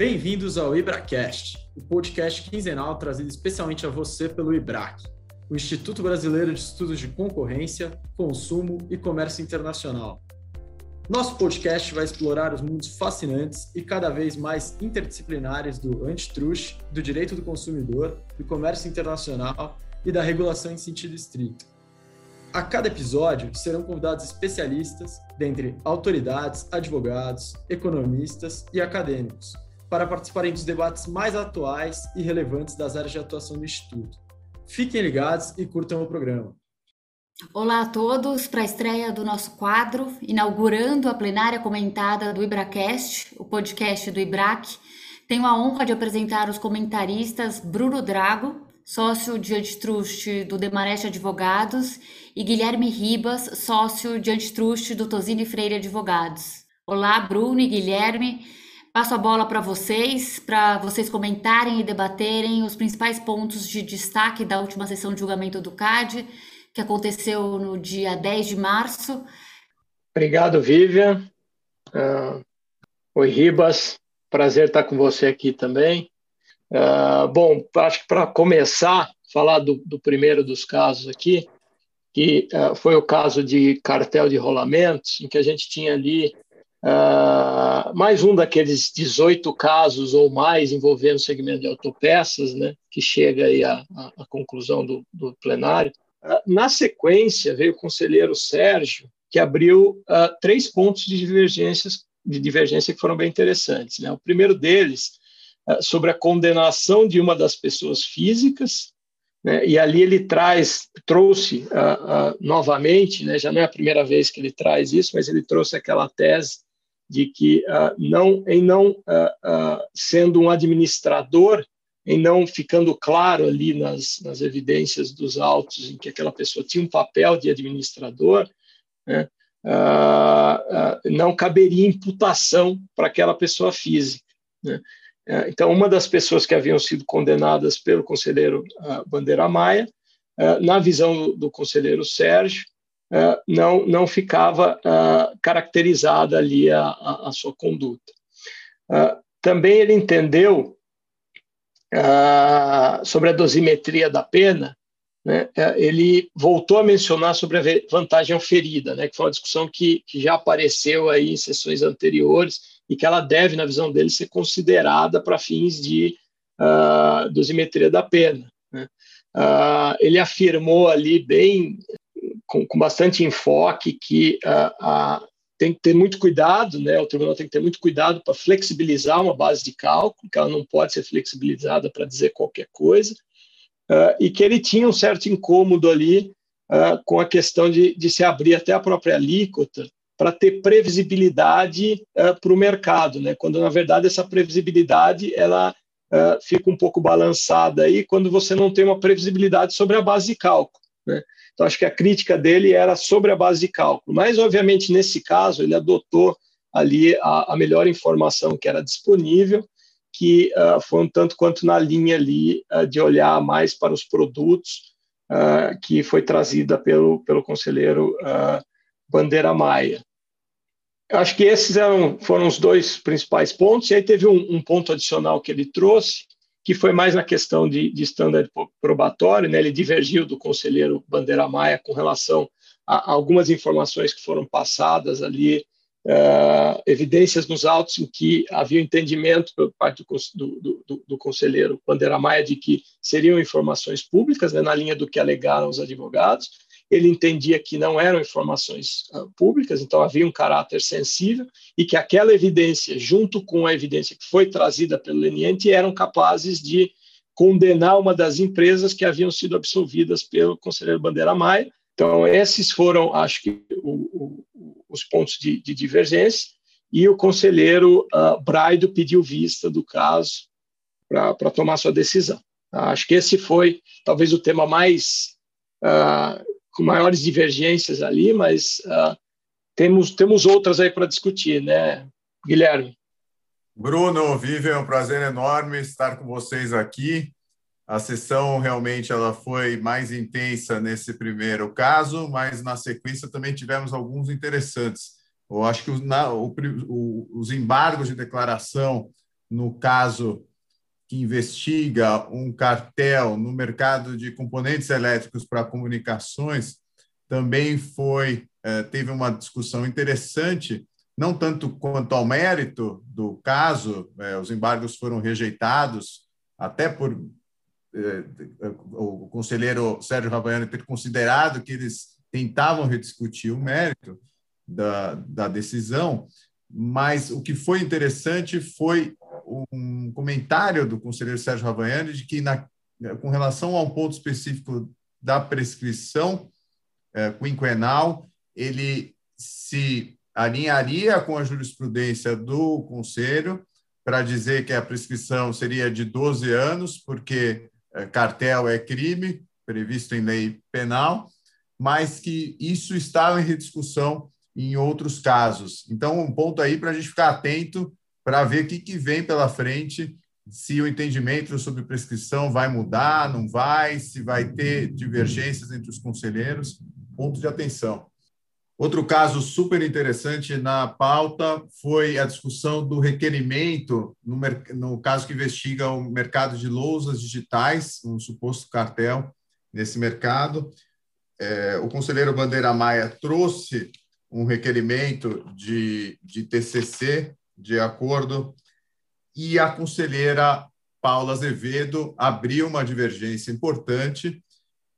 Bem-vindos ao IbraCast, o podcast quinzenal trazido especialmente a você pelo IBRAC, o Instituto Brasileiro de Estudos de Concorrência, Consumo e Comércio Internacional. Nosso podcast vai explorar os mundos fascinantes e cada vez mais interdisciplinares do antitrust, do direito do consumidor, do comércio internacional e da regulação em sentido estrito. A cada episódio serão convidados especialistas, dentre autoridades, advogados, economistas e acadêmicos, para participarem dos debates mais atuais e relevantes das áreas de atuação do Instituto. Fiquem ligados e curtam o programa. Olá a todos para a estreia do nosso quadro, inaugurando a plenária comentada do IbraCast, o podcast do IBRAC. Tenho a honra de apresentar os comentaristas Bruno Drago, sócio de antitrust do Demarest Advogados, e Guilherme Ribas, sócio de antitrust do Tosini Freire Advogados. Olá, Bruno e Guilherme. Passo a bola para vocês, para vocês comentarem e debaterem os principais pontos de destaque da última sessão de julgamento do CAD, que aconteceu no dia 10 de março. Obrigado, Vivian. Uh, oi, Ribas. Prazer estar com você aqui também. Uh, bom, acho que para começar, falar do, do, primeiro dos casos aqui, que uh, foi o caso de cartel de rolamentos, em que a gente tinha ali Uh, mais um daqueles 18 casos ou mais envolvendo o segmento de autopeças, né, que chega aí à, à conclusão do, do plenário. Uh, na sequência, veio o conselheiro Sérgio, que abriu uh, três pontos de, divergências, de divergência que foram bem interessantes. Né? O primeiro deles, sobre a condenação de uma das pessoas físicas, né? e ali ele traz, trouxe novamente, né? já não é a primeira vez que ele traz isso, mas ele trouxe aquela tese de que uh, não em não uh, uh, sendo um administrador em não ficando claro ali nas, nas evidências dos autos em que aquela pessoa tinha um papel de administrador né, não caberia imputação para aquela pessoa física né? então uma das pessoas que haviam sido condenadas pelo conselheiro Bandeira Maia na visão do, do conselheiro Sérgio não, não ficava uh, caracterizada ali a, a, sua conduta. Uh, também ele entendeu sobre a dosimetria da pena, né, ele voltou a mencionar sobre a vantagem oferida, né, que foi uma discussão que, que já apareceu aí em sessões anteriores e que ela deve, na visão dele, ser considerada para fins de dosimetria da pena. Né. Uh, ele afirmou ali bem com, com bastante enfoque que uh, uh, tem que ter muito cuidado, né? O tribunal tem que ter muito cuidado para flexibilizar uma base de cálculo, que ela não pode ser flexibilizada para dizer qualquer coisa, uh, e que ele tinha um certo incômodo ali uh, com a questão de, de se abrir até a própria alíquota para ter previsibilidade uh, para o mercado, né? Quando na verdade essa previsibilidade ela fica um pouco balançada aí quando você não tem uma previsibilidade sobre a base de cálculo, né? Então, acho que a crítica dele era sobre a base de cálculo. Mas, obviamente, nesse caso, ele adotou ali a, a melhor informação que era disponível, que uh, foi um tanto quanto na linha ali uh, de olhar mais para os produtos uh, que foi trazida pelo, pelo conselheiro Bandeira Maia. Acho que esses eram, foram os dois principais pontos, e aí teve um, um ponto adicional que ele trouxe, que foi mais na questão de, de standard probatório, né? ele divergiu do conselheiro Bandeira Maia com relação a, algumas informações que foram passadas ali, uh, evidências nos autos em que havia entendimento por parte do, do, do, do conselheiro Bandeira Maia de que seriam informações públicas, né? na linha do que alegaram os advogados, ele entendia que não eram informações uh, públicas, então havia um caráter sensível e que aquela evidência, junto com a evidência que foi trazida pelo leniente, eram capazes de condenar uma das empresas que haviam sido absolvidas pelo conselheiro Bandeira Maia. Então, esses foram, acho que, o, o, os pontos de, de, divergência. E o conselheiro uh, Braido pediu vista do caso para tomar sua decisão. Acho que esse foi, talvez, o tema mais uh, com maiores divergências ali, mas uh, temos, temos outras aí para discutir, né, Guilherme? Bruno, Vivian, é um prazer enorme estar com vocês aqui. A sessão realmente ela foi mais intensa nesse primeiro caso, mas na sequência também tivemos alguns interessantes. Eu acho que na, o, o, os embargos de declaração no caso que investiga um cartel no mercado de componentes elétricos para comunicações, também foi eh, teve uma discussão interessante, não tanto quanto ao mérito do caso, eh, os embargos foram rejeitados, até por eh, o conselheiro Sérgio Ravaiani ter considerado que eles tentavam rediscutir o mérito da, da decisão, mas o que foi interessante foi um comentário do conselheiro Sérgio Ravaiani de que, na, com relação a um ponto específico da prescrição é, quinquenal, ele se alinharia com a jurisprudência do Conselho para dizer que a prescrição seria de 12 anos, porque é, cartel é crime, previsto em lei penal, mas que isso estava em rediscussão em outros casos. Então, um ponto aí para a gente ficar atento para ver o que, que vem pela frente, se o entendimento sobre prescrição vai mudar, não vai, se vai ter divergências entre os conselheiros. Ponto de atenção. Outro caso super interessante na pauta foi a discussão do requerimento, no, no caso que investiga o mercado de lousas digitais, um suposto cartel nesse mercado. É, o conselheiro Bandeira Maia trouxe um requerimento de, de TCC, de acordo, e a conselheira Paula Azevedo abriu uma divergência importante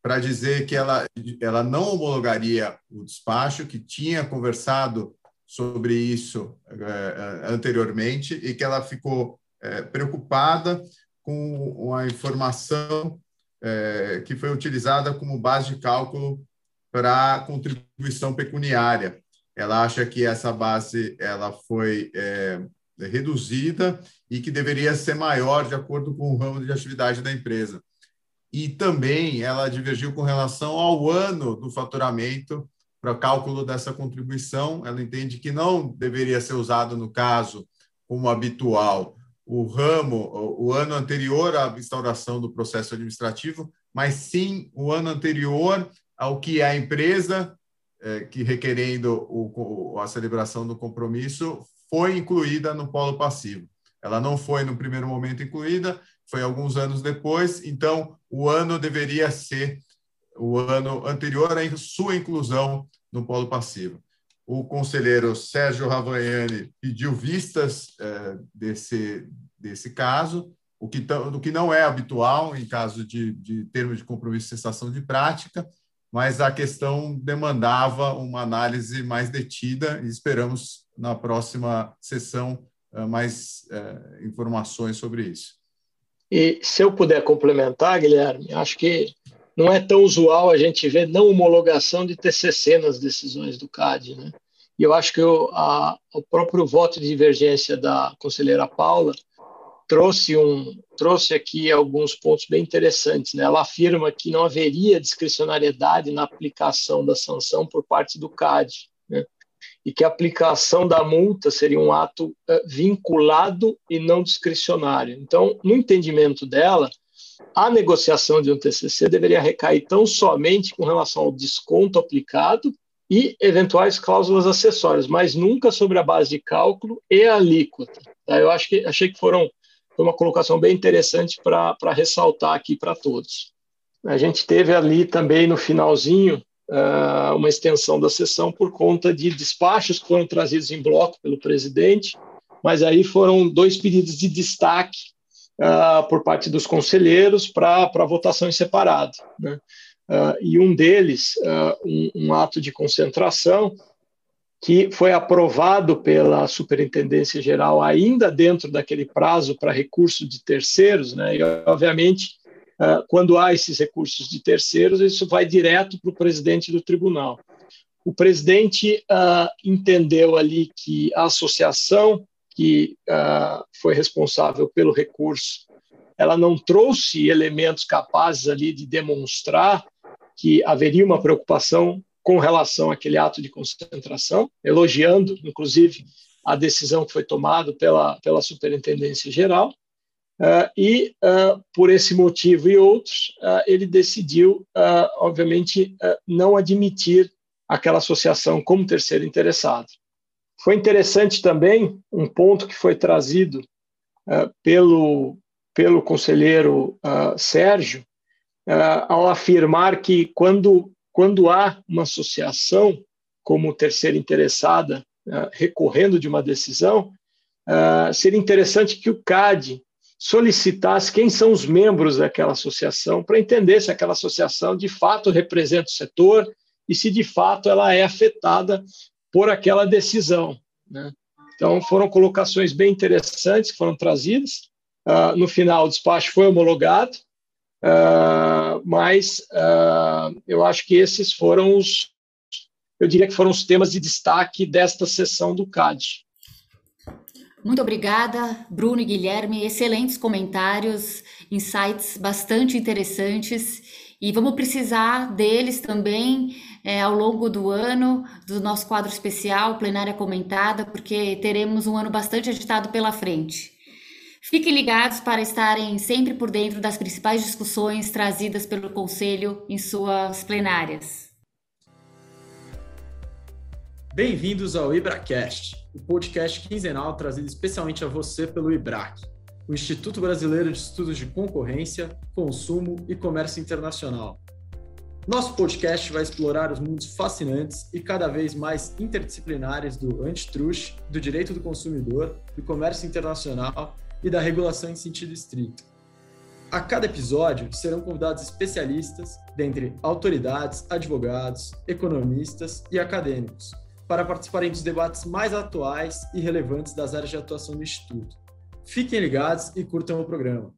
para dizer que ela, ela não homologaria o despacho, que tinha conversado sobre isso é, anteriormente e que ela ficou é, preocupada com a informação é, que foi utilizada como base de cálculo para contribuição pecuniária. Ela acha que essa base ela foi é, reduzida e que deveria ser maior de acordo com o ramo de atividade da empresa. E também ela divergiu com relação ao ano do faturamento para cálculo dessa contribuição. Ela entende que não deveria ser usado no caso como habitual o ramo, o ano anterior à instauração do processo administrativo, mas sim o ano anterior ao que a empresa, é, que requerendo o, a celebração do compromisso, foi incluída no polo passivo. Ela não foi no primeiro momento incluída, foi alguns anos depois, então o ano deveria ser o ano anterior à sua inclusão no polo passivo. O conselheiro Sérgio Ravagnani pediu vistas é, desse, desse caso, o que, o que não é habitual em caso de, de termo de compromisso de cessação de prática, mas a questão demandava uma análise mais detida e esperamos na próxima sessão eh, mais é, informações sobre isso. E se eu puder complementar, Guilherme, acho que não é tão usual a gente ver não homologação de TCC nas decisões do CAD, né? E eu acho que a, o próprio voto de divergência da conselheira Paula trouxe um trouxe aqui alguns pontos bem interessantes. Né? Ela afirma que não haveria discricionariedade na aplicação da sanção por parte do CAD, né? e que a aplicação da multa seria um ato uh, vinculado e não discricionário. Então, no entendimento dela, a negociação de um TCC deveria recair tão somente com relação ao desconto aplicado e eventuais cláusulas acessórias, mas nunca sobre a base de cálculo e alíquota. Tá? Eu acho que achei que foram foi uma colocação bem interessante para ressaltar aqui para todos. A gente teve ali também no finalzinho uh, uma extensão da sessão por conta de despachos que foram trazidos em bloco pelo presidente, mas aí foram dois pedidos de destaque uh, por parte dos conselheiros para votação em separado. Né? Uh, e um deles, um, um ato de concentração, que foi aprovado pela Superintendência Geral ainda dentro daquele prazo para recurso de terceiros, né? E obviamente, ah, quando há esses recursos de terceiros, isso vai direto para o presidente do tribunal. O presidente uh, entendeu ali que a associação que uh, foi responsável pelo recurso, ela não trouxe elementos capazes ali de demonstrar que haveria uma preocupação com relação àquele ato de concentração, elogiando, inclusive, a decisão que foi tomada pela, pela Superintendência Geral. Uh, e, uh, por esse motivo e outros, uh, ele decidiu, obviamente, não admitir aquela associação como terceiro interessado. Foi interessante também um ponto que foi trazido pelo, pelo conselheiro Sérgio, ao afirmar que quando, quando há uma associação como terceira interessada recorrendo de uma decisão, seria interessante que o CAD solicitasse quem são os membros daquela associação para entender se aquela associação de fato representa o setor e se de fato ela é afetada por aquela decisão. Né? Então, foram colocações bem interessantes que foram trazidas. Uh, no final, o despacho foi homologado, uh, mas uh, eu acho que esses foram os, eu diria que foram os temas de destaque desta sessão do CAD. Muito obrigada, Bruno e Guilherme. Excelentes comentários, insights bastante interessantes e vamos precisar deles também é, ao longo do ano, do nosso quadro especial, plenária comentada, porque teremos um ano bastante agitado pela frente. Fiquem ligados para estarem sempre por dentro das principais discussões trazidas pelo Conselho em suas plenárias. Bem-vindos ao IbraCast, o podcast quinzenal trazido especialmente a você pelo IBRAC o Instituto Brasileiro de Estudos de Concorrência, Consumo e Comércio Internacional. Nosso podcast vai explorar os mundos fascinantes e cada vez mais interdisciplinares do antitrust, do direito do consumidor, do comércio internacional e da regulação em sentido estrito. A cada episódio serão convidados especialistas, dentre autoridades, advogados, economistas e acadêmicos, para participarem dos debates mais atuais e relevantes das áreas de atuação do Instituto. Fiquem ligados e curtam o programa.